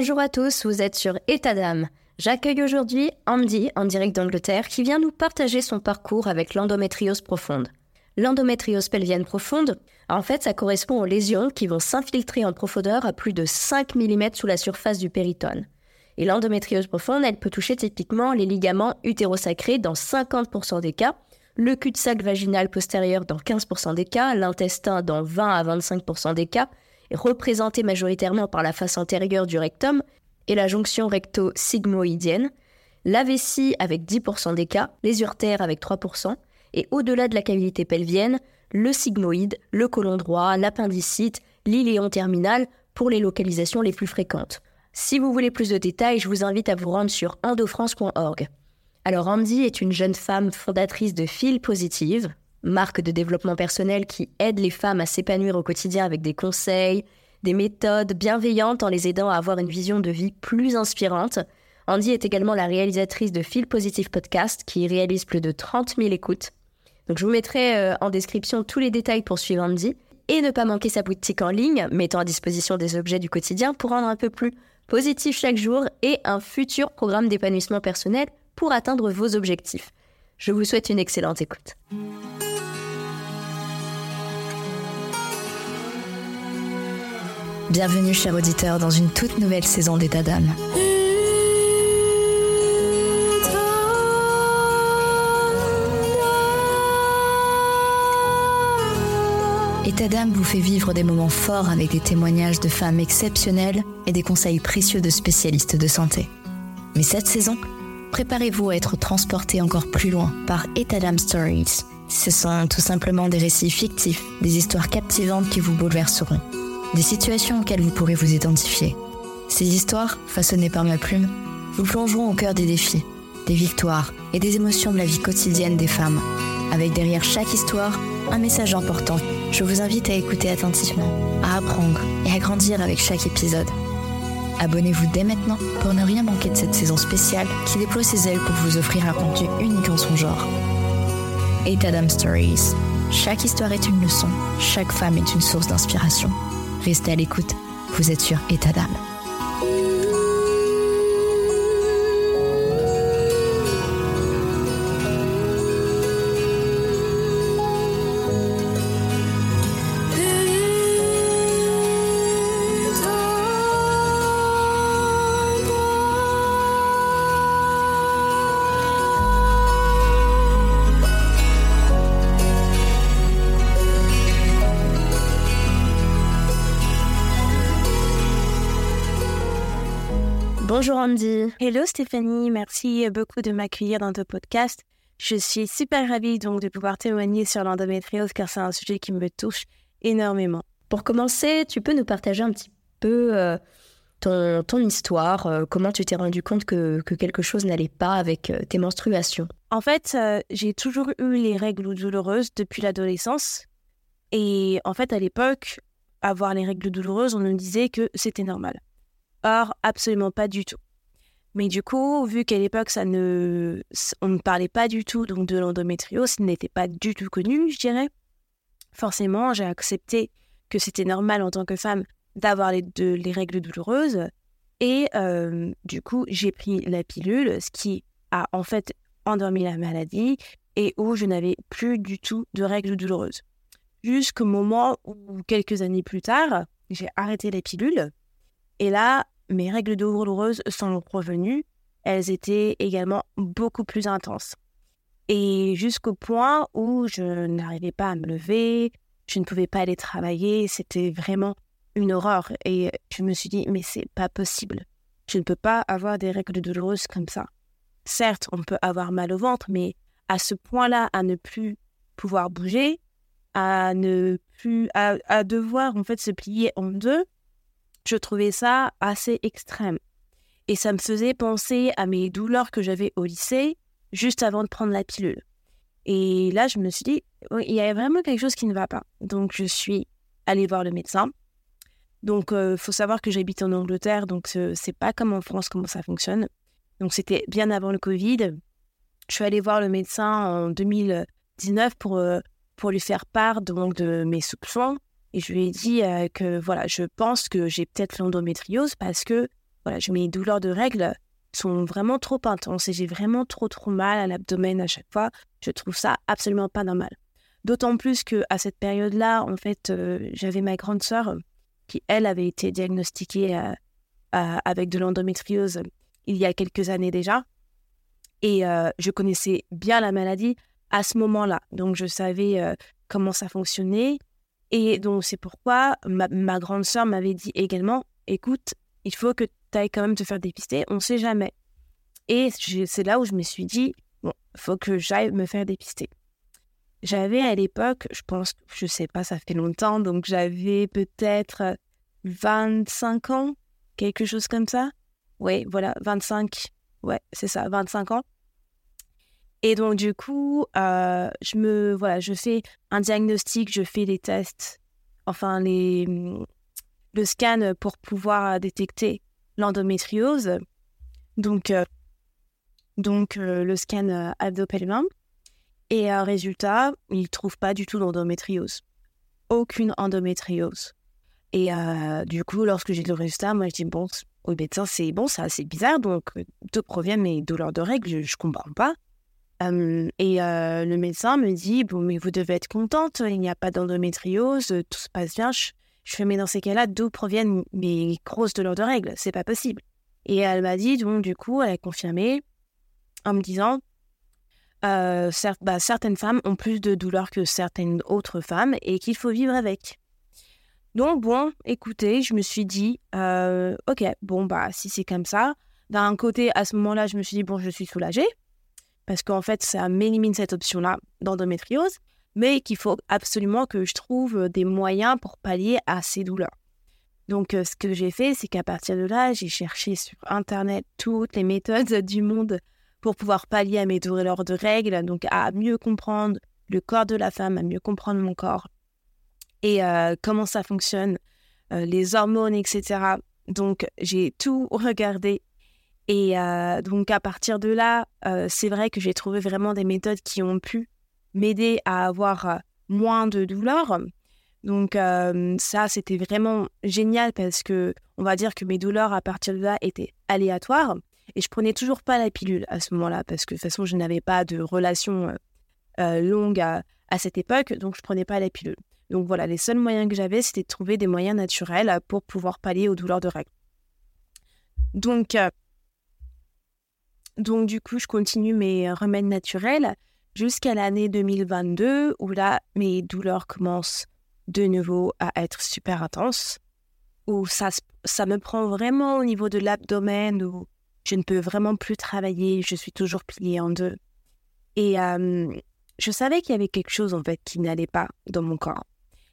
Bonjour à tous, vous êtes sur État d'âme. J'accueille aujourd'hui Andy en direct d'Angleterre qui vient nous partager son parcours avec l'endométriose profonde. L'endométriose pelvienne profonde, en fait, ça correspond aux lésions qui vont s'infiltrer en profondeur à plus de 5 mm sous la surface du péritone. Et l'endométriose profonde, elle peut toucher typiquement les ligaments utérosacrés dans 50% des cas, le cul-de-sac vaginal postérieur dans 15% des cas, l'intestin dans 20 à 25% des cas, est représenté majoritairement par la face antérieure du rectum et la jonction recto-sigmoïdienne, la vessie avec 10% des cas, les urtères avec 3%, et au-delà de la cavité pelvienne, le sigmoïde, le côlon droit, l'appendicite, l'iléon terminal pour les localisations les plus fréquentes. Si vous voulez plus de détails, je vous invite à vous rendre sur endofrance.org. Alors Andy est une jeune femme fondatrice de Fil Positive, marque de développement personnel qui aide les femmes à s'épanouir au quotidien avec des conseils, des méthodes bienveillantes en les aidant à avoir une vision de vie plus inspirante. Andy est également la réalisatrice de Fil Positive Podcast qui réalise plus de 30 000 écoutes. Donc je vous mettrai euh, en description tous les détails pour suivre Andy et ne pas manquer sa boutique en ligne mettant à disposition des objets du quotidien pour rendre un peu plus positif chaque jour et un futur programme d'épanouissement personnel pour atteindre vos objectifs. Je vous souhaite une excellente écoute. Bienvenue, chers auditeurs, dans une toute nouvelle saison d'État d'âme. État d'âme vous fait vivre des moments forts avec des témoignages de femmes exceptionnelles et des conseils précieux de spécialistes de santé. Mais cette saison, préparez-vous à être transporté encore plus loin par État d'âme Stories. Ce sont tout simplement des récits fictifs, des histoires captivantes qui vous bouleverseront, des situations auxquelles vous pourrez vous identifier. Ces histoires, façonnées par ma plume, vous plongeront au cœur des défis, des victoires et des émotions de la vie quotidienne des femmes, avec derrière chaque histoire un message important. Je vous invite à écouter attentivement, à apprendre et à grandir avec chaque épisode. Abonnez-vous dès maintenant pour ne rien manquer de cette saison spéciale qui déploie ses ailes pour vous offrir un contenu unique en son genre. Etadam Stories. Chaque histoire est une leçon, chaque femme est une source d'inspiration. Restez à l'écoute, vous êtes sur Etadam. Bonjour Andy. Hello Stéphanie, merci beaucoup de m'accueillir dans ton podcast. Je suis super ravie donc de pouvoir témoigner sur l'endométriose car c'est un sujet qui me touche énormément. Pour commencer, tu peux nous partager un petit peu euh, ton, histoire, euh, comment tu t'es rendu compte que, que quelque chose n'allait pas avec euh, tes menstruations? En fait, j'ai toujours eu les règles douloureuses depuis l'adolescence. Et en fait, à l'époque, avoir les règles douloureuses, on nous disait que c'était normal. Or, absolument pas du tout. Mais du coup, vu qu'à l'époque, ça ne, on ne parlait pas du tout donc de l'endométriose, ce n'était pas du tout connu, je dirais. Forcément, j'ai accepté que c'était normal en tant que femme d'avoir les, les règles douloureuses. Et euh, du coup, j'ai pris la pilule, ce qui a en fait endormi la maladie et où je n'avais plus du tout de règles douloureuses. Jusqu'au moment où, quelques années plus tard, j'ai arrêté les pilules. Et là, mes règles douloureuses sont revenues. Elles étaient également beaucoup plus intenses. Et jusqu'au point où je n'arrivais pas à me lever, je ne pouvais pas aller travailler, c'était vraiment une horreur. Et je me suis dit, mais c'est pas possible. Je ne peux pas avoir des règles douloureuses comme ça. Certes, on peut avoir mal au ventre, mais à ce point-là, à ne plus pouvoir bouger, à ne plus, à, à devoir en fait se plier en deux, je trouvais ça assez extrême. Et ça me faisait penser à mes douleurs que j'avais au lycée juste avant de prendre la pilule. Et là, je me suis dit, il y a vraiment quelque chose qui ne va pas. Donc, je suis allée voir le médecin. Donc, il euh, faut savoir que j'habite en Angleterre, donc c'est pas comme en France comment ça fonctionne. Donc, c'était bien avant le Covid. Je suis allée voir le médecin en 2019 pour, euh, pour lui faire part donc, de mes soupçons et je lui ai dit que voilà, je pense que j'ai peut-être l'endométriose parce que voilà, mes douleurs de règles sont vraiment trop intenses et j'ai vraiment trop trop mal à l'abdomen à chaque fois. Je trouve ça absolument pas normal. D'autant plus que à cette période-là, en fait, j'avais ma grande sœur qui elle avait été diagnostiquée avec de l'endométriose il y a quelques années déjà, et je connaissais bien la maladie à ce moment-là. Donc je savais comment ça fonctionnait, et donc c'est pourquoi ma, grande sœur m'avait dit également, écoute, il faut que tu quand même te faire dépister, on ne sait jamais. Et c'est là où je me suis dit, bon, faut que j'aille me faire dépister. J'avais à l'époque, je pense, je sais pas, ça fait longtemps, donc j'avais peut-être 25 ans, quelque chose comme ça. Oui, voilà, 25, ouais, c'est ça, 25 ans. Et donc, du coup, euh, je me, voilà, je fais un diagnostic, je fais les tests, enfin, les, le scan pour pouvoir détecter l'endométriose. Donc, euh, donc euh, le scan abdo-pelvin. Et résultat, il ne trouve pas du tout d'endométriose. Aucune endométriose. Et du coup, lorsque j'ai le résultat, moi je dis bon, au médecin, c'est bon, c'est assez bizarre. Donc, d'où proviennent mes douleurs de règles Je ne comprends pas. Et le médecin me dit Bon, mais vous devez être contente, il n'y a pas d'endométriose, tout se passe bien. Je fais, mais dans ces cas-là, d'où proviennent mes grosses douleurs de règles? C'est pas possible. Et elle m'a dit, donc, du coup, elle a confirmé en me disant, euh, bah, certaines femmes ont plus de douleurs que certaines autres femmes et qu'il faut vivre avec. Donc, bon, écoutez, je me suis dit, ok, bon, bah, si c'est comme ça, d'un côté, à ce moment-là, je me suis dit, bon, je suis soulagée, parce qu'en fait, ça m'élimine cette option-là d'endométriose mais qu'il faut absolument que je trouve des moyens pour pallier à ces douleurs. Donc, ce que j'ai fait, c'est qu'à partir de là, j'ai cherché sur Internet toutes les méthodes du monde pour pouvoir pallier à mes douleurs de règles, donc à mieux comprendre le corps de la femme, à mieux comprendre mon corps et comment ça fonctionne, les hormones, etc. Donc, j'ai tout regardé. Et donc, à partir de là, c'est vrai que j'ai trouvé vraiment des méthodes qui ont pu m'aider à avoir euh, moins de douleurs. Donc euh, ça, c'était vraiment génial parce que on va dire que mes douleurs à partir de là étaient aléatoires et je prenais toujours pas la pilule à ce moment-là parce que de toute façon je n'avais pas de relation euh, longue à, cette époque, donc je prenais pas la pilule. Donc voilà, les seuls moyens que j'avais, c'était de trouver des moyens naturels pour pouvoir pallier aux douleurs de règles. Donc, donc du coup, je continue mes remèdes naturels jusqu'à l'année 2022 où là, mes douleurs commencent de nouveau à être super intenses, où ça, ça me prend vraiment au niveau de l'abdomen, où je ne peux vraiment plus travailler, je suis toujours pliée en deux. Et je savais qu'il y avait quelque chose en fait qui n'allait pas dans mon corps.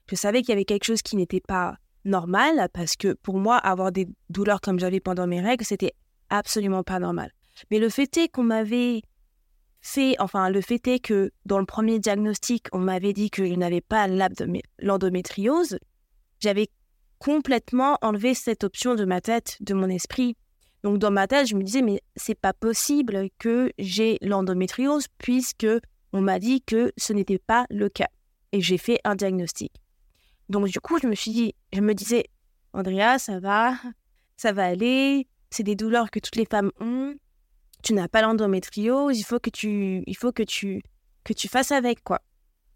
Je savais qu'il y avait quelque chose qui n'était pas normal parce que pour moi, avoir des douleurs comme j'avais pendant mes règles, c'était absolument pas normal. Mais le fait est qu'on m'avait enfin, le fait est que dans le premier diagnostic, on m'avait dit que je n'avais pas l'endométriose. J'avais complètement enlevé cette option de ma tête, de mon esprit. Donc dans ma tête, je me disais mais c'est pas possible que j'ai l'endométriose puisque on m'a dit que ce n'était pas le cas et j'ai fait un diagnostic. Donc du coup, je me suis dit, je me disais Andrea, ça va, ça va aller, c'est des douleurs que toutes les femmes ont, tu n'as pas l'endométriose, il faut que tu, il faut que tu, que tu fasses avec quoi.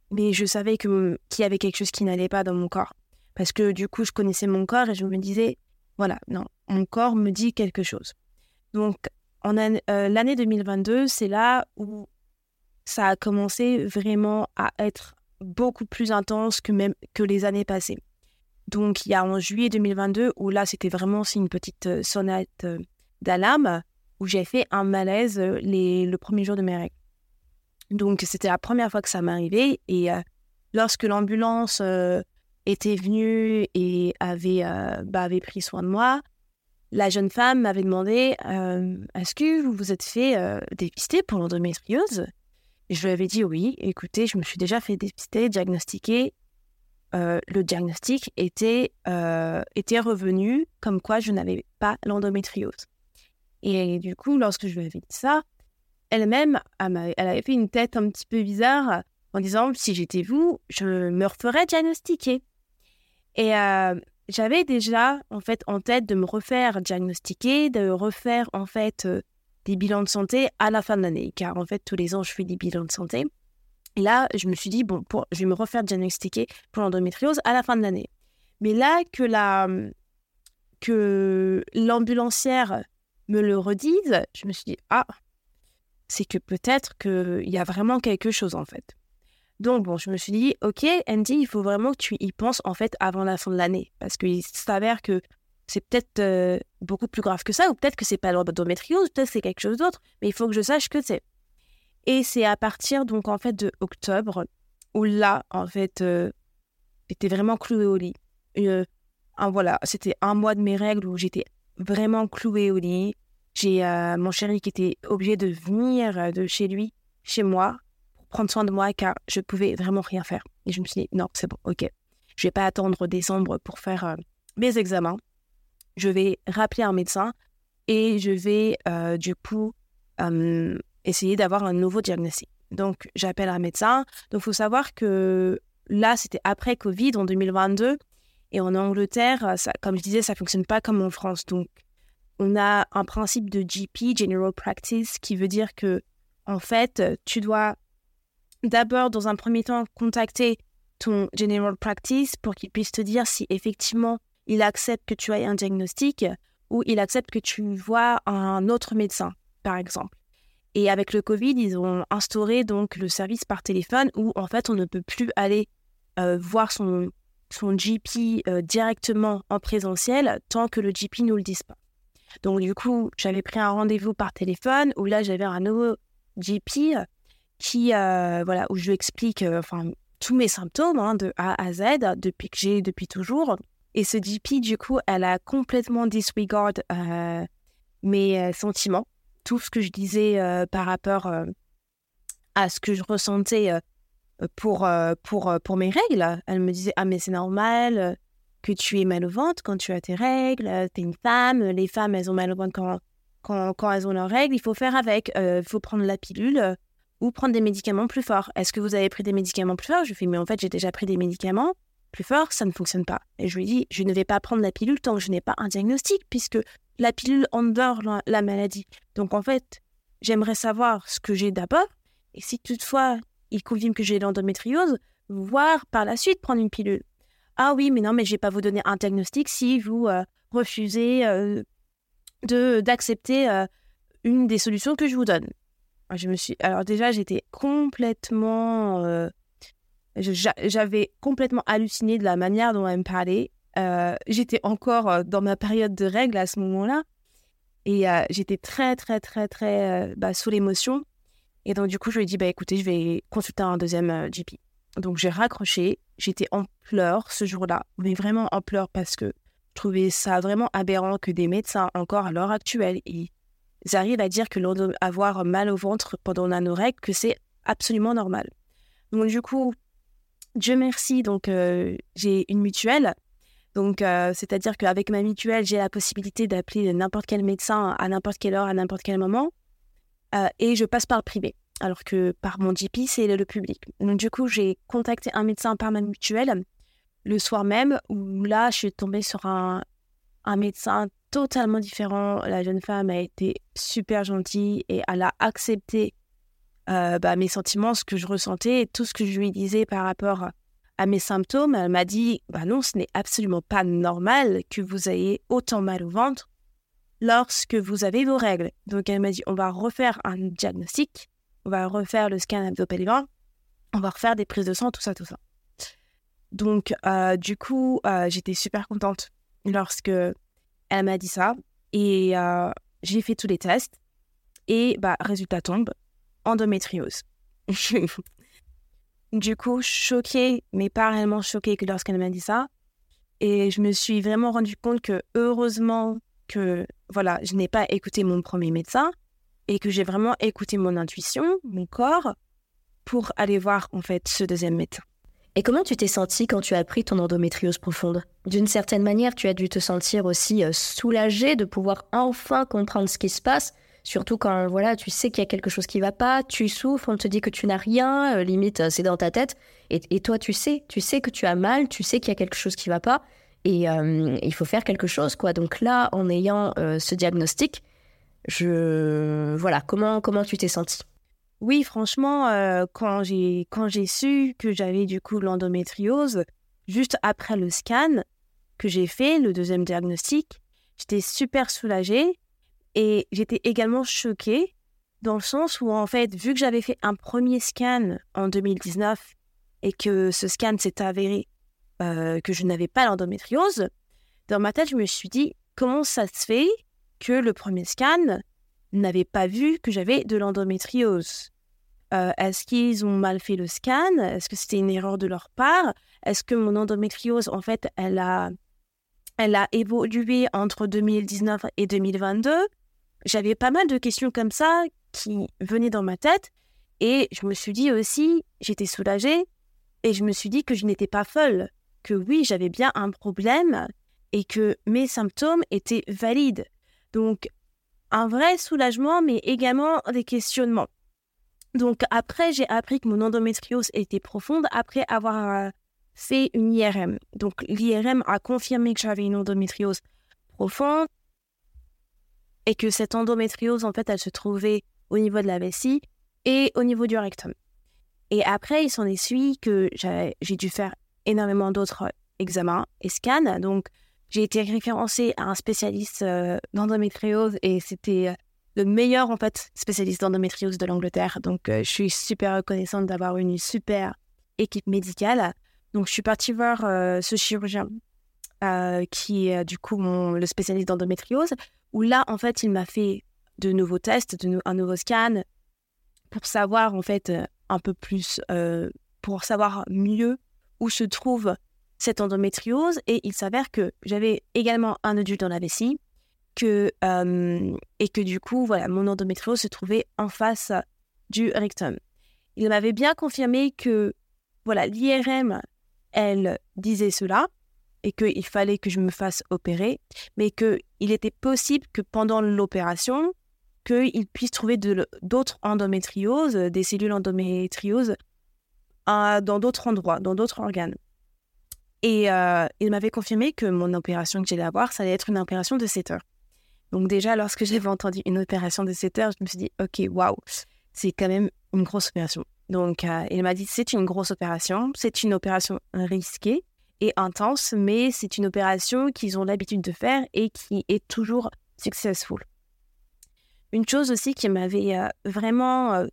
Mais je savais que qu'il y avait quelque chose qui n'allait pas dans mon corps parce que du coup je connaissais mon corps et je me disais voilà non mon corps me dit quelque chose. Donc en euh, l'année 2022 c'est là où ça a commencé vraiment à être beaucoup plus intense que même que les années passées. Donc il y a en juillet 2022 où là c'était vraiment aussi une petite euh, sonnette euh, d'alarme où j'ai fait un malaise euh, le premier jour de mes règles. Donc, c'était la première fois que ça m'arrivait. Et euh, lorsque l'ambulance euh, était venue et avait, bah, avait pris soin de moi, la jeune femme m'avait demandé Est-ce que vous vous êtes fait dépister pour l'endométriose? Je lui avais dit Oui, écoutez, je me suis déjà fait dépister, diagnostiquer. le diagnostic était, était revenu comme quoi je n'avais pas l'endométriose. Et du coup, lorsque je lui avais dit ça, elle-même, elle avait fait une tête un petit peu bizarre en disant si j'étais vous, je me referais diagnostiquer. Et, euh, j'avais déjà en fait en tête de me refaire diagnostiquer, de refaire en fait euh, des bilans de santé à la fin de l'année, car en fait tous les ans je fais des bilans de santé. Et là, je me suis dit bon, je vais me refaire diagnostiquer pour l'endométriose à la fin de l'année. Mais là que la que l'ambulancière me le redise, je me suis dit ah, c'est que peut-être qu'il y a vraiment quelque chose en fait. Donc, bon, je me suis dit, OK, Andy, il faut vraiment que tu y penses en fait avant la fin de l'année. Parce qu'il s'avère que c'est peut-être euh, beaucoup plus grave que ça, ou peut-être que c'est pas l'endométriose, peut-être que c'est quelque chose d'autre, mais il faut que je sache que c'est. Et c'est à partir donc en fait de octobre où là, en fait, euh, j'étais vraiment clouée au lit. Euh, voilà, c'était un mois de mes règles où j'étais vraiment clouée au lit. J'ai mon chéri qui était obligé de venir de chez lui, chez moi, prendre soin de moi car je pouvais vraiment rien faire. Et je me suis dit, non, c'est bon, ok. Je vais pas attendre décembre pour faire euh, mes examens. Je vais rappeler un médecin et je vais euh, du coup euh, essayer d'avoir un nouveau diagnostic. Donc, j'appelle un médecin. Donc, il faut savoir que là, c'était après Covid en 2022. Et en Angleterre, comme je disais, ça fonctionne pas comme en France. Donc, on a un principe de GP, General Practice, qui veut dire que, en fait, tu dois d'abord, dans un premier temps, contacter ton general practice pour qu'il puisse te dire si effectivement il accepte que tu aies un diagnostic ou il accepte que tu vois un autre médecin, par exemple. Et avec le Covid, ils ont instauré donc le service par téléphone où en fait on ne peut plus aller euh, voir son, son GP euh, directement en présentiel tant que le GP ne le dise pas. Donc du coup, j'avais pris un rendez-vous par téléphone où là j'avais un nouveau GP qui, euh, voilà, où je lui explique euh, enfin, tous mes symptômes hein, de A à Z depuis que j'ai, depuis toujours. Et ce GP, du coup, elle a complètement disregard mes sentiments, tout ce que je disais par rapport à ce que je ressentais pour, pour, pour mes règles. Elle me disait Ah, mais c'est normal que tu aies mal au ventre quand tu as tes règles, tu es une femme, les femmes, elles ont mal au ventre quand, quand, quand elles ont leurs règles, il faut faire avec, il faut prendre la pilule ou prendre des médicaments plus forts. Est-ce que vous avez pris des médicaments plus forts? Je lui fais, mais en fait, j'ai déjà pris des médicaments plus forts, ça ne fonctionne pas. Et je lui dis, je ne vais pas prendre la pilule tant que je n'ai pas un diagnostic, puisque la pilule endort la, maladie. Donc en fait, j'aimerais savoir ce que j'ai d'abord, et si toutefois il confirme que j'ai l'endométriose, voir par la suite prendre une pilule. Ah oui, mais non, mais je vais pas vous donner un diagnostic si vous euh, refusez euh, d'accepter euh, une des solutions que je vous donne. Ah, je me suis. Alors, déjà, j'étais complètement. J'avais complètement halluciné de la manière dont elle me parlait. J'étais encore dans ma période de règles à ce moment-là. Et j'étais très, très, très, très bah, sous l'émotion. Et donc, du coup, je lui ai dit bah, écoutez, je vais consulter un deuxième GP. Donc, j'ai raccroché. J'étais en pleurs ce jour-là, mais vraiment en pleurs parce que je trouvais ça vraiment aberrant que des médecins, encore à l'heure actuelle, ils arrivent à dire que avoir mal au ventre pendant nos règles, que c'est absolument normal. Donc du coup, Dieu merci, donc euh, j'ai une mutuelle. Donc euh, c'est-à-dire qu'avec ma mutuelle, j'ai la possibilité d'appeler n'importe quel médecin à n'importe quelle heure, à n'importe quel moment. Euh, et je passe par le privé. Alors que par mon GP, c'est le public. Donc du coup, j'ai contacté un médecin par ma mutuelle le soir même, où là, je suis tombée sur un, médecin totalement différent. La jeune femme a été super gentille et elle a accepté euh, bah, mes sentiments, ce que je ressentais et tout ce que je lui disais par rapport à mes symptômes. Elle m'a dit bah non, ce n'est absolument pas normal que vous ayez autant mal au ventre lorsque vous avez vos règles. Donc elle m'a dit on va refaire un diagnostic, on va refaire le scan abdo-pelvien, on va refaire des prises de sang, tout ça, tout ça. Donc euh, du coup, euh, j'étais super contente lorsque elle m'a dit ça et euh, j'ai fait tous les tests et bah résultat tombe, endométriose. du coup, choquée, mais pas réellement choquée que lorsqu'elle m'a dit ça. Et je me suis vraiment rendu compte que heureusement que voilà, je n'ai pas écouté mon premier médecin et que j'ai vraiment écouté mon intuition, mon corps, pour aller voir en fait ce deuxième médecin. Et comment tu t'es sentie quand tu as appris ton endométriose profonde? D'une certaine manière, tu as dû te sentir aussi euh, soulagée de pouvoir enfin comprendre ce qui se passe, surtout quand voilà, tu sais qu'il y a quelque chose qui va pas, tu souffres, on te dit que tu n'as rien, euh, limite euh, c'est dans ta tête, et, toi tu sais, tu sais que tu as mal, tu sais qu'il y a quelque chose qui va pas, et il faut faire quelque chose, quoi. Donc là, en ayant ce diagnostic, je voilà, comment comment tu t'es sentie? Oui, franchement, quand j'ai quand j'ai su que j'avais du coup l'endométriose, juste après le scan que j'ai fait, le deuxième diagnostic, j'étais super soulagée et j'étais également choquée dans le sens où, en fait, vu que j'avais fait un premier scan en 2019 et que ce scan s'est avéré euh, que je n'avais pas l'endométriose, dans ma tête, je me suis dit, comment ça se fait que le premier scan n'avait pas vu que j'avais de l'endométriose? Euh, Est-ce qu'ils ont mal fait le scan? Est-ce que c'était une erreur de leur part? Est-ce que mon endométriose, en fait, elle a, elle a évolué entre 2019 et 2022 J'avais pas mal de questions comme ça qui venait dans ma tête. Et je me suis dit aussi, j'étais soulagée et je me suis dit que je n'étais pas folle, que oui, j'avais bien un problème et que mes symptômes étaient valides. Donc, un vrai soulagement, mais également des questionnements. Donc, après, j'ai appris que mon endométriose était profonde après avoir euh, fait une IRM. Donc, l'IRM a confirmé que j'avais une endométriose profonde et que cette endométriose, en fait, elle se trouvait au niveau de la vessie et au niveau du rectum. Et après, il s'en est suivi que j'ai dû faire énormément d'autres examens et scans. Donc, j'ai été référencée à un spécialiste euh, d'endométriose et c'était euh, le meilleur en fait spécialiste d'endométriose de l'Angleterre. Donc, euh, je suis super reconnaissante d'avoir une super équipe médicale. Donc, je suis partie voir ce chirurgien qui est du coup le spécialiste d'endométriose, où là, en fait, il m'a fait de nouveaux tests, un nouveau scan pour savoir en fait euh, un peu plus, euh, pour savoir mieux où se trouve cette endométriose. Et il s'avère que j'avais également un nodule dans la vessie que, euh, et que du coup, voilà, mon endométriose se trouvait en face du rectum. Il m'avait bien confirmé que voilà, l'IRM, elle disait cela et qu'il fallait que je me fasse opérer, mais qu'il était possible que pendant l'opération, qu'ils puissent trouver d'autres endométrioses, des cellules endométrioses dans d'autres endroits, dans d'autres organes. Et euh, il m'avait confirmé que mon opération que j'allais avoir, ça allait être une opération de 7 heures. Donc déjà, lorsque j'avais entendu une opération de 7 heures, je me suis dit, OK, waouh, c'est quand même une grosse opération. Donc euh, il m'a dit, c'est une grosse opération, c'est une opération risquée et intense, mais c'est une opération qu'ils ont l'habitude de faire et qui est toujours successful. Une chose aussi qui m'avait euh, vraiment euh,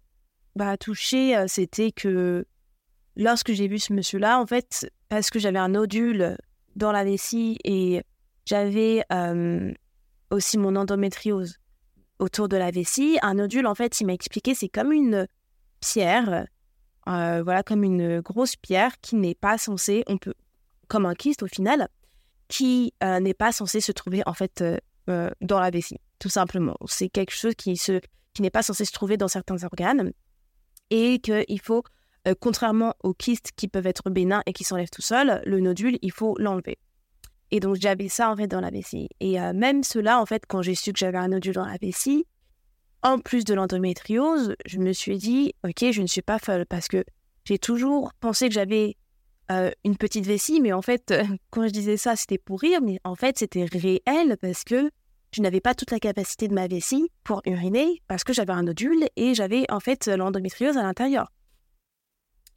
bah, touchée, euh, c'était que lorsque j'ai vu ce monsieur-là, en fait, parce que j'avais un nodule dans la vessie et j'avais aussi mon endométriose autour de la vessie, un nodule, en fait, il m'a expliqué, c'est comme une pierre, voilà, comme une grosse pierre qui n'est pas censée, on peut, comme un kyste au final, qui n'est pas censé se trouver en fait dans la vessie tout simplement. C'est quelque chose qui, qui n'est pas censé se trouver dans certains organes et qu'il faut, euh, contrairement aux kystes qui peuvent être bénins et qui s'enlèvent tout seuls, le nodule, il faut l'enlever. Et donc j'avais ça en fait dans la vessie. Et euh, même cela, en fait, quand j'ai su que j'avais un nodule dans la vessie, en plus de l'endométriose, je me suis dit, ok, je ne suis pas folle parce que j'ai toujours pensé que j'avais euh, une petite vessie, mais en fait, quand je disais ça, c'était pour rire, mais en fait, c'était réel parce que je n'avais pas toute la capacité de ma vessie pour uriner parce que j'avais un nodule et j'avais en fait l'endométriose à l'intérieur.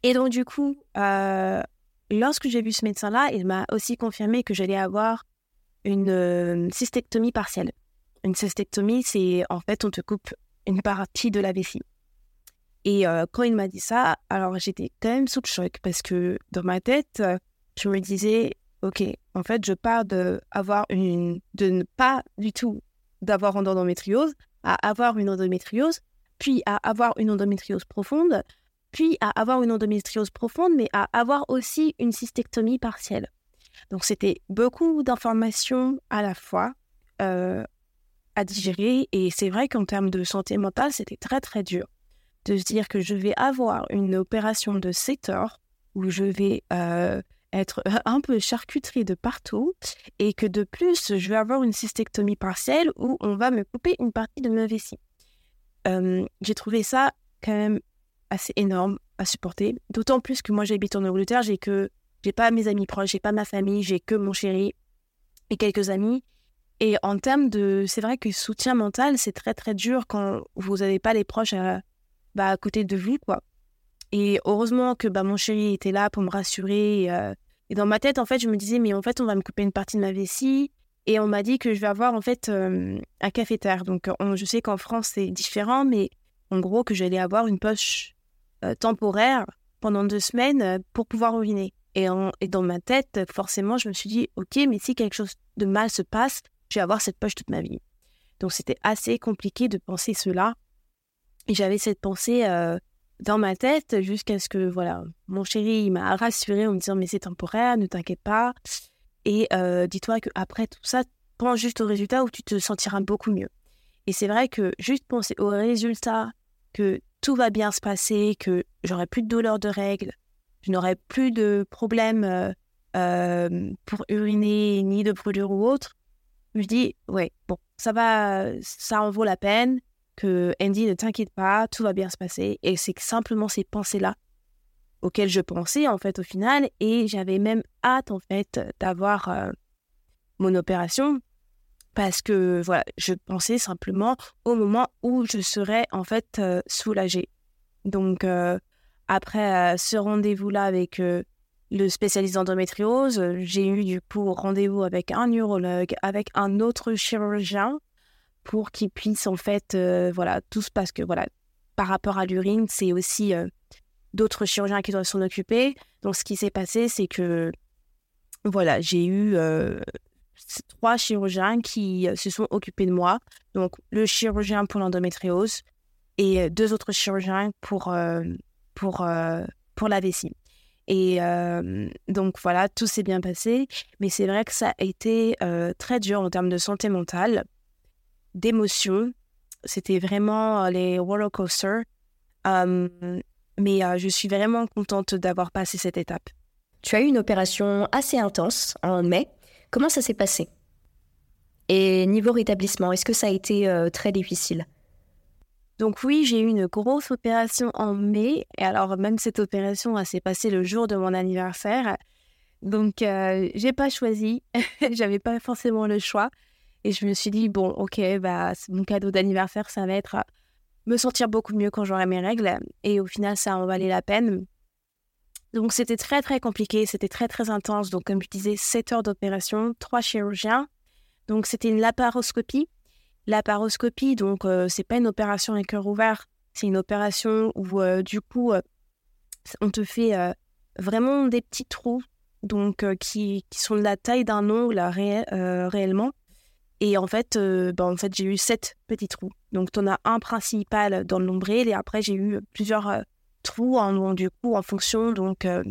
Et donc du coup, euh, lorsque j'ai vu ce médecin-là, il m'a aussi confirmé que j'allais avoir une euh, cystectomie partielle. Une cystectomie, c'est en fait on te coupe une partie de la vessie. Et euh, quand il m'a dit ça, alors j'étais quand même sous le choc parce que dans ma tête, je me disais, ok, en fait, je pars de, avoir une, de ne pas du tout d'avoir une endométriose à avoir une endométriose, puis à avoir une endométriose profonde, puis à avoir une endométriose profonde, mais à avoir aussi une cystectomie partielle. Donc c'était beaucoup d'informations à la fois euh, à digérer, et c'est vrai qu'en termes de santé mentale, c'était très très dur de se dire que je vais avoir une opération de 7 heures où je vais euh, être un peu charcuterie de partout et que de plus, je vais avoir une cystectomie partielle où on va me couper une partie de ma vessie. j'ai trouvé ça quand même assez énorme à supporter, d'autant plus que moi j'habite en Angleterre, j'ai que j'ai pas mes amis proches, j'ai pas ma famille, j'ai que mon chéri et quelques amis. Et en termes de, c'est vrai que soutien mental, c'est très très dur quand vous n'avez pas les proches à, bah, à côté de vous, quoi. Et heureusement que bah, mon chéri était là pour me rassurer. Et, euh, et, dans ma tête, en fait, je me disais, mais en fait, on va me couper une partie de ma vessie. Et on m'a dit que je vais avoir en fait euh, un café-terre. Donc, je sais qu'en France, c'est différent, mais en gros, que j'allais avoir une poche euh, temporaire pendant deux semaines pour pouvoir uriner. Et, et, dans ma tête, forcément, je me suis dit, OK, mais si quelque chose de mal se passe, je vais avoir cette poche toute ma vie. Donc, c'était assez compliqué de penser cela. Et j'avais cette pensée euh, dans ma tête jusqu'à ce que, voilà, mon chéri m'a rassuré en me disant, mais c'est temporaire, ne t'inquiète pas. Et euh, dis-toi qu'après tout ça, pense juste au résultat où tu te sentiras beaucoup mieux. Et c'est vrai que juste penser au résultat, que tout va bien se passer, que j'aurai plus de douleur de règles, je n'aurai plus de problèmes euh, pour uriner, ni de brûlure ou autre, je dis, ouais, bon, ça va, ça en vaut la peine que Andy, ne t'inquiète pas, tout va bien se passer. Et c'est simplement ces pensées-là auxquelles je pensais, en fait, au final. Et j'avais même hâte, en fait, d'avoir euh, mon opération parce que, voilà, je pensais simplement au moment où je serais, en fait, euh, soulagée. Donc, euh, après ce rendez-vous-là avec le spécialiste d'endométriose, j'ai eu du coup rendez-vous avec un neurologue, avec un autre chirurgien pour qu'ils puissent en fait, euh, voilà, tous parce que voilà, par rapport à l'urine, c'est aussi euh, d'autres chirurgiens qui doivent s'en occuper. Donc ce qui s'est passé, c'est que voilà, j'ai eu euh, trois chirurgiens qui se sont occupés de moi. Donc le chirurgien pour l'endométriose et deux autres chirurgiens pour pour pour la vessie. Et donc voilà, tout s'est bien passé, mais c'est vrai que ça a été très dur en termes de santé mentale d'émotions. C'était vraiment euh, les roller coasters. mais euh, je suis vraiment contente d'avoir passé cette étape. Tu as eu une opération assez intense en mai. Comment ça s'est passé? Et niveau rétablissement, est-ce que ça a été euh, très difficile? Donc oui, j'ai eu une grosse opération en mai. Et alors même cette opération, s'est passée le jour de mon anniversaire. Donc j'ai pas choisi. J'avais pas forcément le choix. Et je me suis dit, bon, ok, bah, mon cadeau d'anniversaire, ça va être euh, me sentir beaucoup mieux quand j'aurai mes règles. Et au final, ça en valait la peine. Donc, c'était très, très compliqué. C'était très, très intense. Donc, comme je disais, 7 heures d'opération, 3 chirurgiens. Donc, c'était une laparoscopie. Laparoscopie, donc, euh, c'est pas une opération à cœur ouvert. C'est une opération où, euh, du coup, on te fait vraiment des petits trous donc qui, qui, sont de la taille d'un ongle réellement. Et en fait, euh, ben, en fait j'ai eu sept petits trous. Donc, tu en as un principal dans le nombril et après, j'ai eu plusieurs euh, trous en, du en fonction donc, euh,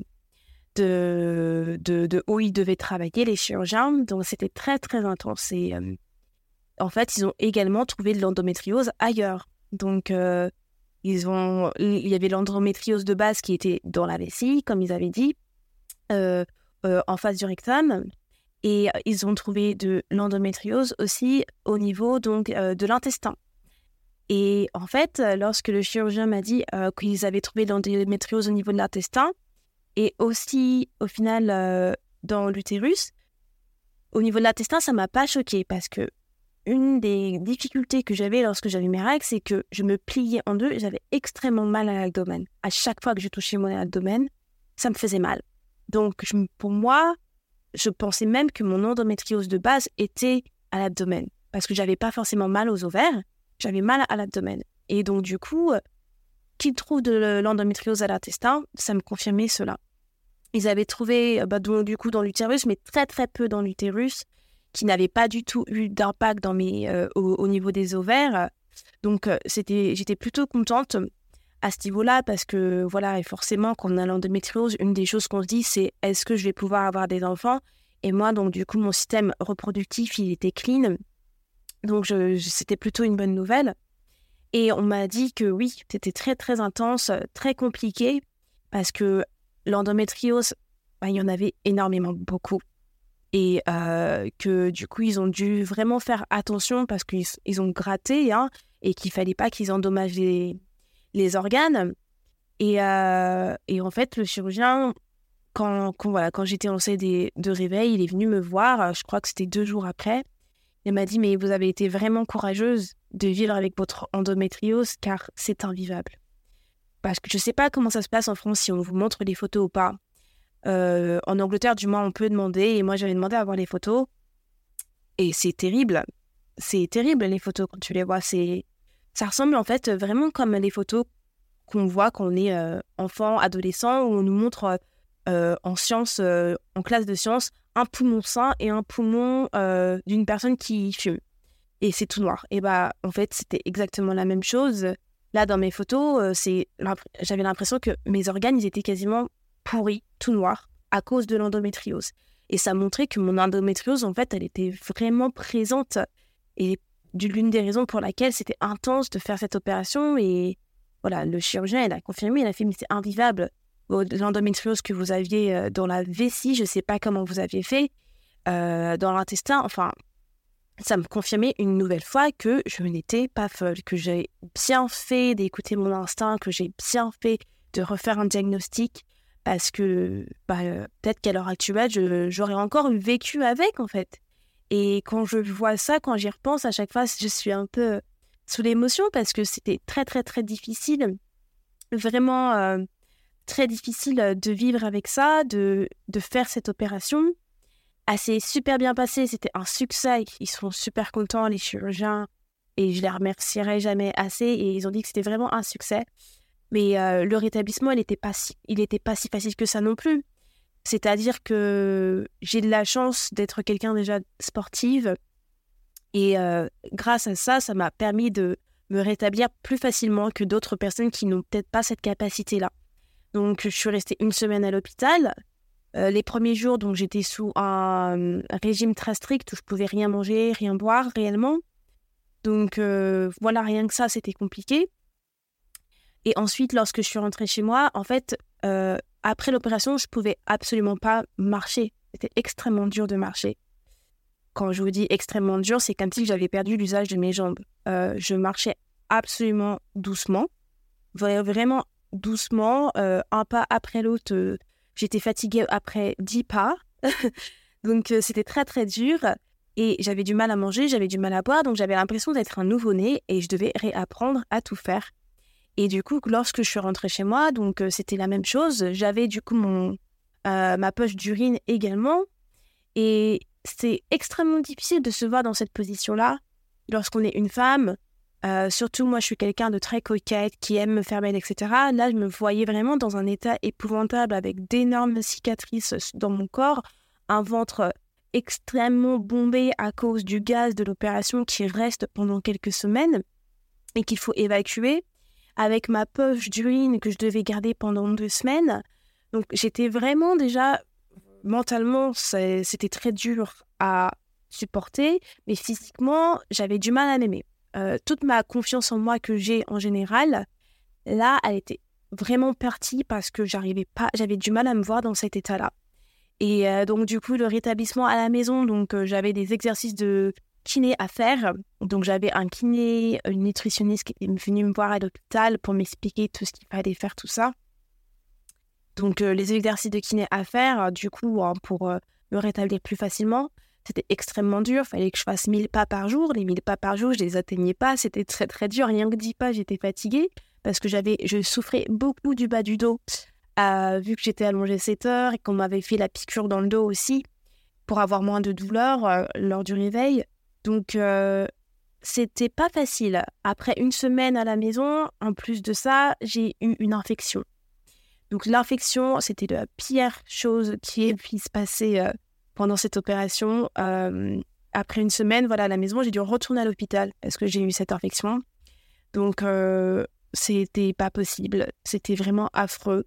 de, de, où ils devaient travailler, les chirurgiens. Donc, c'était très, très intense. Et en fait, ils ont également trouvé de l'endométriose ailleurs. Donc, ils ont, il y avait l'endométriose de base qui était dans la vessie, comme ils avaient dit, en face du rectum. Et euh, ils ont trouvé de l'endométriose aussi au niveau donc euh, de l'intestin. Et en fait, lorsque le chirurgien m'a dit euh, qu'ils avaient trouvé l'endométriose au niveau de l'intestin et aussi au final dans l'utérus, au niveau de l'intestin, ça m'a pas choqué parce que une des difficultés que j'avais lorsque j'avais mes règles, c'est que je me pliais en deux, j'avais extrêmement mal à l'abdomen. À chaque fois que je touchais mon abdomen, ça me faisait mal. Donc pour moi, je pensais même que mon endométriose de base était à l'abdomen. Parce que j'avais pas forcément mal aux ovaires, j'avais mal à l'abdomen. Et donc, du coup, euh, qu'ils trouvent de l'endométriose à l'intestin, ça me confirmait cela. Ils avaient trouvé, euh, bah, du coup, dans l'utérus, mais très, très peu dans l'utérus, qui n'avait pas du tout eu d'impact euh, au, niveau des ovaires. Donc, c'était, j'étais plutôt contente à ce niveau-là parce que voilà, et forcément, quand on a l'endométriose, une des choses qu'on se dit, c'est est-ce que je vais pouvoir avoir des enfants? Et moi, donc du coup, mon système reproductif, il était clean. Donc c'était plutôt une bonne nouvelle. Et on m'a dit que oui, c'était très très intense, très compliqué parce que l'endométriose, bah, il y en avait énormément beaucoup. Et euh, que du coup, ils ont dû vraiment faire attention parce qu'ils ont gratté hein, et qu'il fallait pas qu'ils endommagent les, les organes. Et, euh, et, en fait, le chirurgien, quand, voilà, quand j'étais en CD de réveil, il est venu me voir, je crois que c'était deux jours après. Il m'a dit, mais vous avez été vraiment courageuse de vivre avec votre endométriose car c'est invivable. Parce que je ne sais pas comment ça se passe en France, si on vous montre les photos ou pas. Euh, en Angleterre, du moins, on peut demander. Et moi, j'avais demandé à voir les photos. Et c'est terrible. C'est terrible, les photos, quand tu les vois. C'est... Ça ressemble en fait vraiment comme les photos qu'on voit quand on est euh, enfant, adolescent, où on nous montre euh, en sciences, en classe de sciences, un poumon sain et un poumon d'une personne qui fume. Et c'est tout noir. Et bah, en fait, c'était exactement la même chose. Là, dans mes photos, c'est j'avais l'impression que mes organes, ils étaient quasiment pourris, tout noir, à cause de l'endométriose. Et ça montrait que mon endométriose, en fait, elle était vraiment présente. Et l'une des raisons pour laquelle c'était intense de faire cette opération. Et voilà, le chirurgien, il a confirmé, il a fait, mais c'est invivable. L'endométriose que vous aviez euh, dans la vessie, je ne sais pas comment vous aviez fait, euh, dans l'intestin, enfin, ça me confirmait une nouvelle fois que je n'étais pas folle, que j'ai bien fait d'écouter mon instinct, que j'ai bien fait de refaire un diagnostic, parce que bah, peut-être qu'à l'heure actuelle, j'aurais encore vécu avec, en fait. Et quand je vois ça, quand j'y repense, à chaque fois, je suis un peu sous l'émotion parce que c'était très, très, très difficile. Vraiment euh, très difficile de vivre avec ça, de, de faire cette opération. assez super bien passé, c'était un succès. Ils sont super contents, les chirurgiens, et je les remercierai jamais assez. Et ils ont dit que c'était vraiment un succès. Mais euh, le rétablissement, il n'était pas, si, pas si facile que ça non plus. C'est-à-dire que j'ai de la chance d'être quelqu'un déjà sportive. Et euh, grâce à ça, ça m'a permis de me rétablir plus facilement que d'autres personnes qui n'ont peut-être pas cette capacité-là. Donc, je suis restée une semaine à l'hôpital. Euh, les premiers jours, donc j'étais sous un, régime très strict où je pouvais rien manger, rien boire réellement. Donc voilà, rien que ça, c'était compliqué. Et ensuite, lorsque je suis rentrée chez moi, en fait, euh, après l'opération, je pouvais absolument pas marcher. C'était extrêmement dur de marcher. Quand je vous dis extrêmement dur, c'est comme si j'avais perdu l'usage de mes jambes. Euh, je marchais absolument doucement, vraiment doucement, euh, un pas après l'autre. J'étais fatiguée après dix pas. donc c'était très très dur. Et j'avais du mal à manger, j'avais du mal à boire, donc j'avais l'impression d'être un nouveau-né et je devais réapprendre à tout faire. Et du coup, lorsque je suis rentrée chez moi, donc euh, c'était la même chose. J'avais du coup mon, euh, ma poche d'urine également. Et c'est extrêmement difficile de se voir dans cette position-là lorsqu'on est une femme. Euh, surtout, moi, je suis quelqu'un de très coquette, qui aime me faire belle, etc. Là, je me voyais vraiment dans un état épouvantable avec d'énormes cicatrices dans mon corps, un ventre extrêmement bombé à cause du gaz de l'opération qui reste pendant quelques semaines et qu'il faut évacuer avec ma poche d'urine que je devais garder pendant deux semaines. Donc j'étais vraiment déjà mentalement, c'était très dur à supporter, mais physiquement, j'avais du mal à m'aimer. Euh, toute ma confiance en moi que j'ai en général, là, elle était vraiment partie parce que j'arrivais pas, j'avais du mal à me voir dans cet état-là. Et euh, donc du coup, le rétablissement à la maison, donc euh, j'avais des exercices de kiné à faire. Donc j'avais un kiné, une nutritionniste qui est venue me voir à l'hôpital pour m'expliquer tout ce qu'il fallait faire, tout ça. Donc les exercices de kiné à faire, du coup, hein, pour me rétablir plus facilement, c'était extrêmement dur. Fallait que je fasse 1000 pas par jour. Les 1000 pas par jour, je les atteignais pas. C'était très très dur. Rien que 10 pas, j'étais fatiguée parce que j'avais, je souffrais beaucoup du bas du dos. Euh, vu que j'étais allongée 7 heures et qu'on m'avait fait la piqûre dans le dos aussi pour avoir moins de douleur lors du réveil, donc, euh, c'était pas facile. Après une semaine à la maison, en plus de ça, j'ai eu une infection. Donc, l'infection, c'était la pire chose qui ait pu se passer euh, pendant cette opération. Euh, après une semaine, voilà, à la maison, j'ai dû retourner à l'hôpital parce que j'ai eu cette infection. Donc, c'était pas possible. C'était vraiment affreux.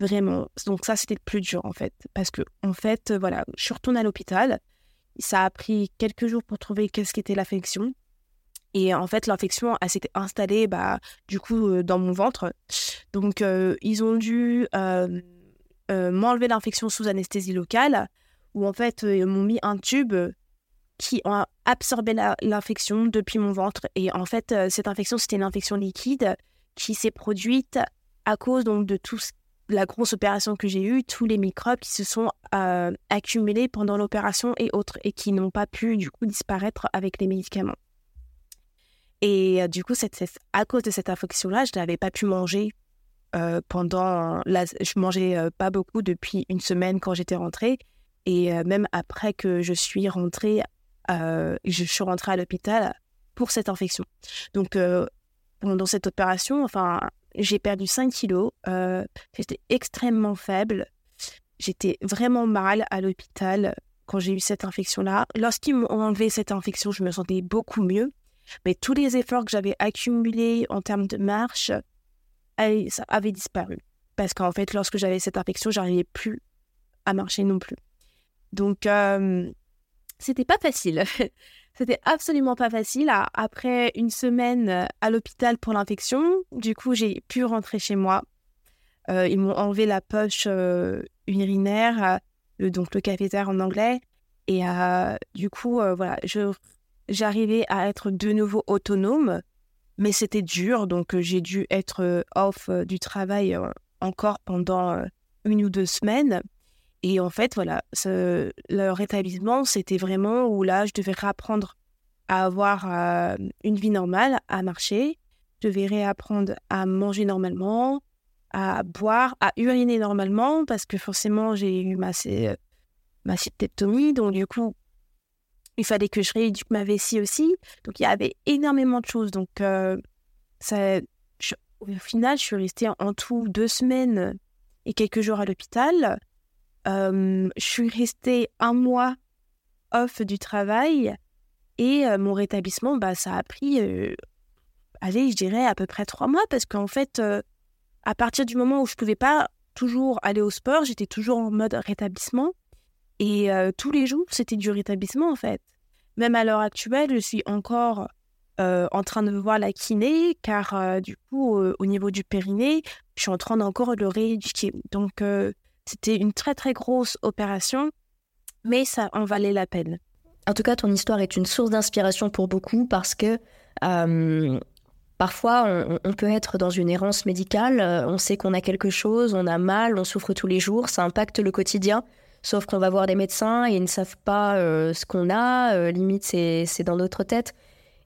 Vraiment. Donc, ça, c'était le plus dur, en fait. Parce que, en fait, voilà, je suis retournée à l'hôpital. Ça a pris quelques jours pour trouver qu'est-ce qu'était l'infection. Et en fait, l'infection, elle s'était installée, bah, du coup, euh, dans mon ventre. Donc, euh, ils ont dû euh, m'enlever l'infection sous anesthésie locale, où en fait, ils m'ont mis un tube qui a absorbé l'infection depuis mon ventre. Et en fait, cette infection, c'était une infection liquide qui s'est produite à cause donc, de tout la grosse opération que j'ai eue, tous les microbes qui se sont euh, accumulés pendant l'opération et autres, et qui n'ont pas pu du coup disparaître avec les médicaments. Et euh, du coup, à cause de cette infection-là, je n'avais pas pu manger euh, pendant. La, je mangeais pas beaucoup depuis une semaine quand j'étais rentrée, et même après que je suis rentrée, je suis rentrée à l'hôpital pour cette infection. Donc pendant cette opération, enfin, j'ai perdu 5 kilos. Euh, j'étais extrêmement faible. J'étais vraiment mal à l'hôpital quand j'ai eu cette infection-là. Lorsqu'ils m'ont enlevé cette infection, je me sentais beaucoup mieux. Mais tous les efforts que j'avais accumulés en termes de marche avait disparu. Parce qu'en fait, lorsque j'avais cette infection, j'arrivais plus à marcher non plus. Donc, c'était pas facile. C'était absolument pas facile. Après une semaine euh, à l'hôpital pour l'infection, du coup, j'ai pu rentrer chez moi. Euh, ils m'ont enlevé la poche euh, urinaire, donc le cathéter en anglais. Et du coup, voilà, j'arrivais à être de nouveau autonome, mais c'était dur. Donc, j'ai dû être off du travail encore pendant une ou deux semaines. Et en fait, voilà, ce, le rétablissement, c'était vraiment où là, je devais réapprendre à avoir euh, une vie normale, à marcher. Je devais réapprendre à manger normalement, à boire, à uriner normalement, parce que forcément, j'ai eu ma, ma septectomie. Donc, du coup, il fallait que je rééduque ma vessie aussi. Donc, il y avait énormément de choses. Donc, euh, ça, au final, je suis restée en tout deux semaines et quelques jours à l'hôpital. Euh, je suis restée un mois off du travail et euh, mon rétablissement, bah, ça a pris, euh, allez, je dirais à peu près trois mois parce qu'en fait, à partir du moment où je ne pouvais pas toujours aller au sport, j'étais toujours en mode rétablissement et tous les jours, c'était du rétablissement en fait. Même à l'heure actuelle, je suis encore en train de voir la kiné car du coup, au niveau du périnée, je suis en train d'encore le rééduquer. Donc, c'était une très très grosse opération, mais ça en valait la peine. En tout cas, ton histoire est une source d'inspiration pour beaucoup parce que euh, parfois on, peut être dans une errance médicale, euh, on sait qu'on a quelque chose, on a mal, on souffre tous les jours, ça impacte le quotidien. Sauf qu'on va voir des médecins et ils ne savent pas euh, ce qu'on a, limite c'est dans notre tête.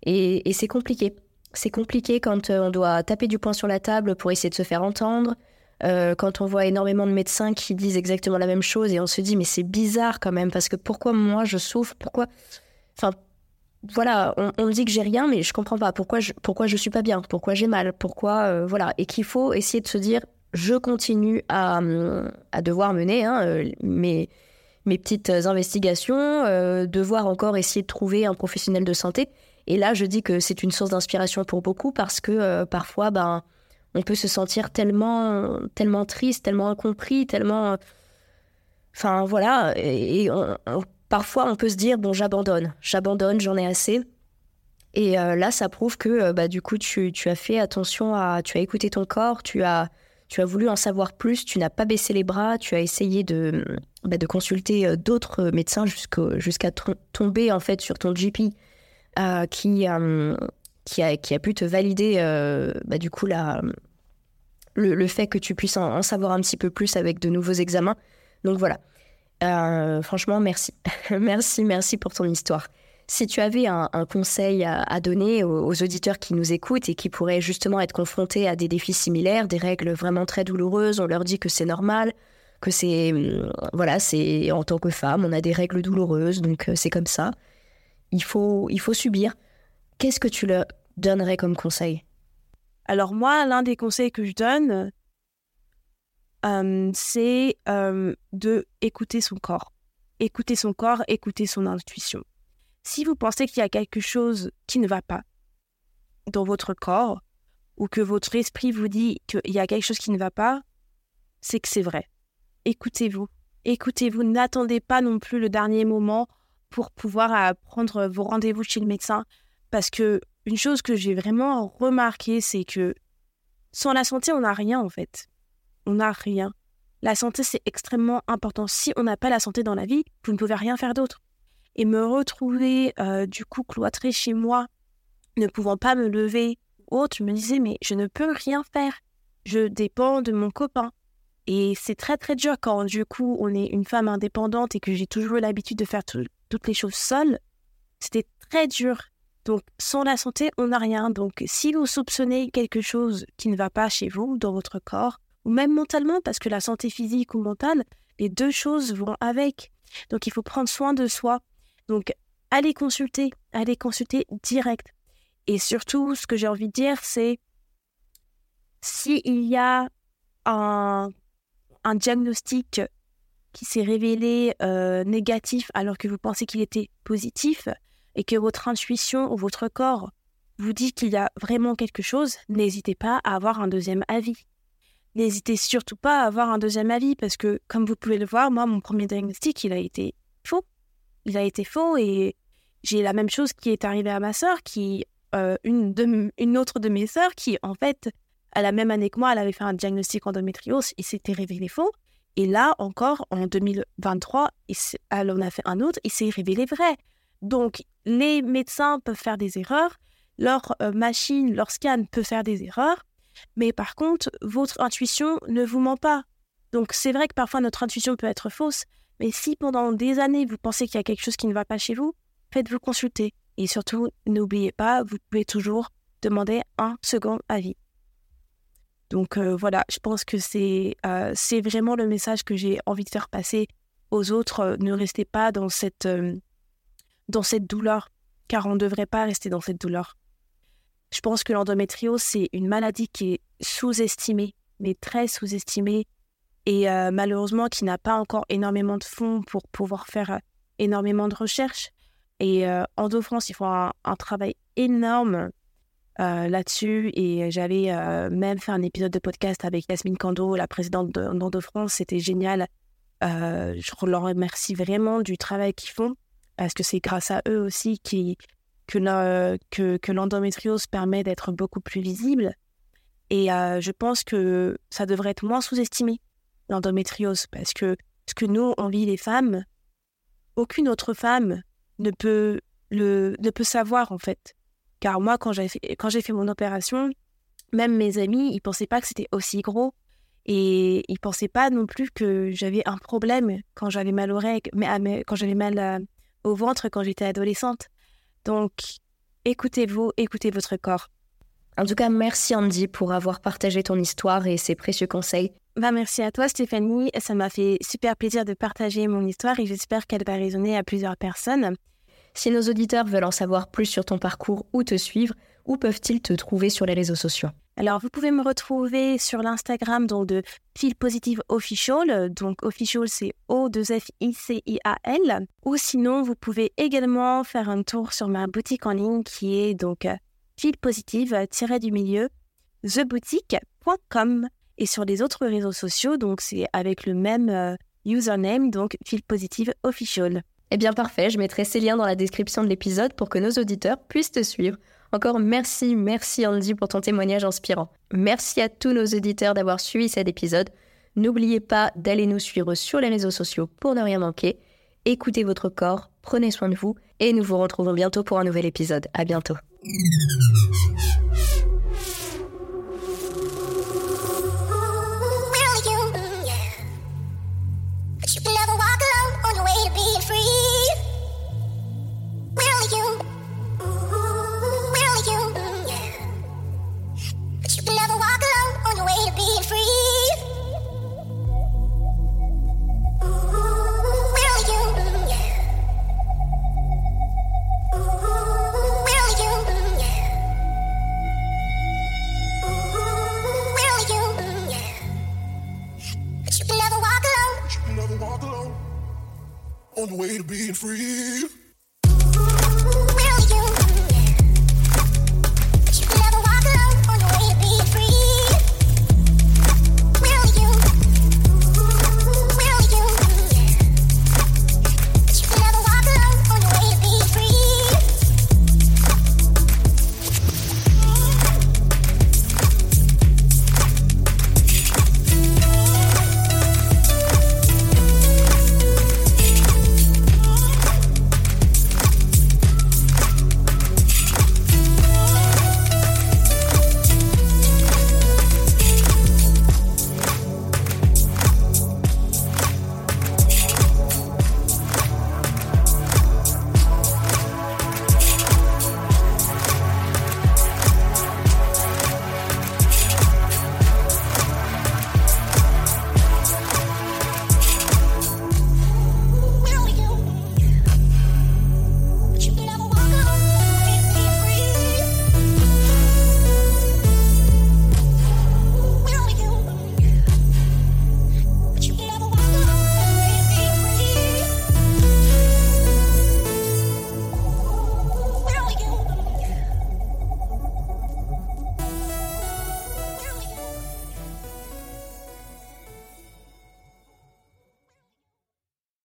Et, et c'est compliqué. C'est compliqué quand on doit taper du poing sur la table pour essayer de se faire entendre, euh, quand on voit énormément de médecins qui disent exactement la même chose et on se dit mais c'est bizarre quand même parce que pourquoi moi je souffre? Pourquoi? Enfin voilà on, me dit que j'ai rien mais je comprends pas. Pourquoi je pourquoi je suis pas bien? Pourquoi j'ai mal? Pourquoi euh, voilà. Et qu'il faut essayer de se dire je continue à, à devoir mener hein, euh, mes mes petites investigations devoir encore essayer de trouver un professionnel de santé. Et là je dis que c'est une source d'inspiration pour beaucoup parce que parfois ben on peut se sentir tellement, tellement triste, tellement incompris, tellement. Enfin, voilà. Et, parfois, on peut se dire bon, j'abandonne, j'abandonne, j'en ai assez. Et euh, là, ça prouve que euh, bah, du coup, tu, as fait attention à. Tu as écouté ton corps, tu as, tu as voulu en savoir plus, tu n'as pas baissé les bras, tu as essayé de, bah, de consulter euh, d'autres médecins jusqu'à tomber en fait sur ton GP qui, qui a, pu te valider euh, bah, du coup la, le, fait que tu puisses en, savoir un petit peu plus avec de nouveaux examens. Donc voilà. Euh, franchement, merci. merci, merci pour ton histoire. Si tu avais un, conseil à, donner aux, auditeurs qui nous écoutent et qui pourraient justement être confrontés à des défis similaires, des règles vraiment très douloureuses, on leur dit que c'est normal, que c'est hum, voilà, c'est en tant que femme, on a des règles douloureuses, donc euh, c'est comme ça. Il faut, il faut subir qu'est-ce que tu leur donnerais comme conseil? Alors moi, l'un des conseils que je donne, euh, c'est euh, de écouter son corps. Écouter son corps, écouter son intuition. Si vous pensez qu'il y a quelque chose qui ne va pas dans votre corps, ou que votre esprit vous dit qu'il y a quelque chose qui ne va pas, c'est que c'est vrai. Écoutez-vous. Écoutez-vous. N'attendez pas non plus le dernier moment pour pouvoir prendre vos rendez-vous chez le médecin. Parce que une chose que j'ai vraiment remarqué, c'est que sans la santé, on n'a rien en fait. On n'a rien. La santé, c'est extrêmement important. Si on n'a pas la santé dans la vie, vous ne pouvez rien faire d'autre. Et me retrouver euh, du coup cloîtrée chez moi, ne pouvant pas me lever, autre, je me disais, mais je ne peux rien faire. Je dépends de mon copain. Et c'est très très dur quand du coup on est une femme indépendante et que j'ai toujours l'habitude de faire toutes les choses seule. C'était très dur. Donc sans la santé, on n'a rien. Donc si vous soupçonnez quelque chose qui ne va pas chez vous, dans votre corps, ou même mentalement, parce que la santé physique ou mentale, les deux choses vont avec. Donc il faut prendre soin de soi. Donc allez consulter, allez consulter direct. Et surtout, ce que j'ai envie de dire, c'est s'il y a un diagnostic qui s'est révélé euh, négatif alors que vous pensez qu'il était positif et que votre intuition ou votre corps vous dit qu'il y a vraiment quelque chose, n'hésitez pas à avoir un deuxième avis. N'hésitez surtout pas à avoir un deuxième avis parce que, comme vous pouvez le voir, moi, mon premier diagnostic, il a été faux. Il a été faux et j'ai la même chose qui est arrivée à ma sœur, qui euh, une, autre de mes sœurs, qui en fait à la même année que moi, elle avait fait un diagnostic endométriose, il s'était révélé faux. Et là, encore, en 2023, elle en a fait un autre, il s'est révélé vrai. Donc, les médecins peuvent faire des erreurs, leur euh, machine, leur scan peut faire des erreurs, mais par contre, votre intuition ne vous ment pas. Donc, c'est vrai que parfois notre intuition peut être fausse, mais si pendant des années vous pensez qu'il y a quelque chose qui ne va pas chez vous, faites-vous consulter. Et surtout, n'oubliez pas, vous pouvez toujours demander un second avis. Donc euh, voilà, je pense que euh, c'est vraiment le message que j'ai envie de faire passer aux autres. Ne restez pas dans cette, dans cette douleur, car on ne devrait pas rester dans cette douleur. Je pense que l'endométriose, c'est une maladie qui est sous-estimée, mais très sous-estimée, et malheureusement qui n'a pas encore énormément de fonds pour pouvoir faire énormément de recherches. Et en France, il faut un travail énorme euh, là-dessus et j'avais euh, même fait un épisode de podcast avec Yasmine Kando, la présidente de, de France. C'était génial. Euh, je leur remercie vraiment du travail qu'ils font parce que c'est grâce à eux aussi qui, que, que, l'endométriose permet d'être beaucoup plus visible. Et je pense que ça devrait être moins sous-estimé, l'endométriose, parce que ce que nous, on vit les femmes, aucune autre femme ne peut, le, ne peut savoir en fait. Car moi, quand j'ai fait, fait mon opération, même mes amis, ils pensaient pas que c'était aussi gros. Et ils pensaient pas non plus que j'avais un problème quand j'avais mal aux règles, mais quand j'avais mal euh, au ventre quand j'étais adolescente. Donc, écoutez-vous, écoutez votre corps. En tout cas, merci Andy pour avoir partagé ton histoire et ses précieux conseils. Bah, merci à toi Stéphanie, ça m'a fait super plaisir de partager mon histoire et j'espère qu'elle va résonner à plusieurs personnes. Si nos auditeurs veulent en savoir plus sur ton parcours ou te suivre, où peuvent-ils te trouver sur les réseaux sociaux? Alors, vous pouvez me retrouver sur l'Instagram de Feel Positive Official. Donc, Official, c'est O-2-F-I-C-I-A-L. Ou sinon, vous pouvez également faire un tour sur ma boutique en ligne qui est donc Feel Positive-du milieu, theboutique.com. Et sur les autres réseaux sociaux, donc c'est avec le même euh, username, donc Feel Positive Official. Eh bien parfait, je mettrai ces liens dans la description de l'épisode pour que nos auditeurs puissent te suivre. Encore merci, merci Andy pour ton témoignage inspirant. Merci à tous nos auditeurs d'avoir suivi cet épisode. N'oubliez pas d'aller nous suivre sur les réseaux sociaux pour ne rien manquer. Écoutez votre corps, prenez soin de vous et nous vous retrouvons bientôt pour un nouvel épisode. À bientôt. on the way to being free.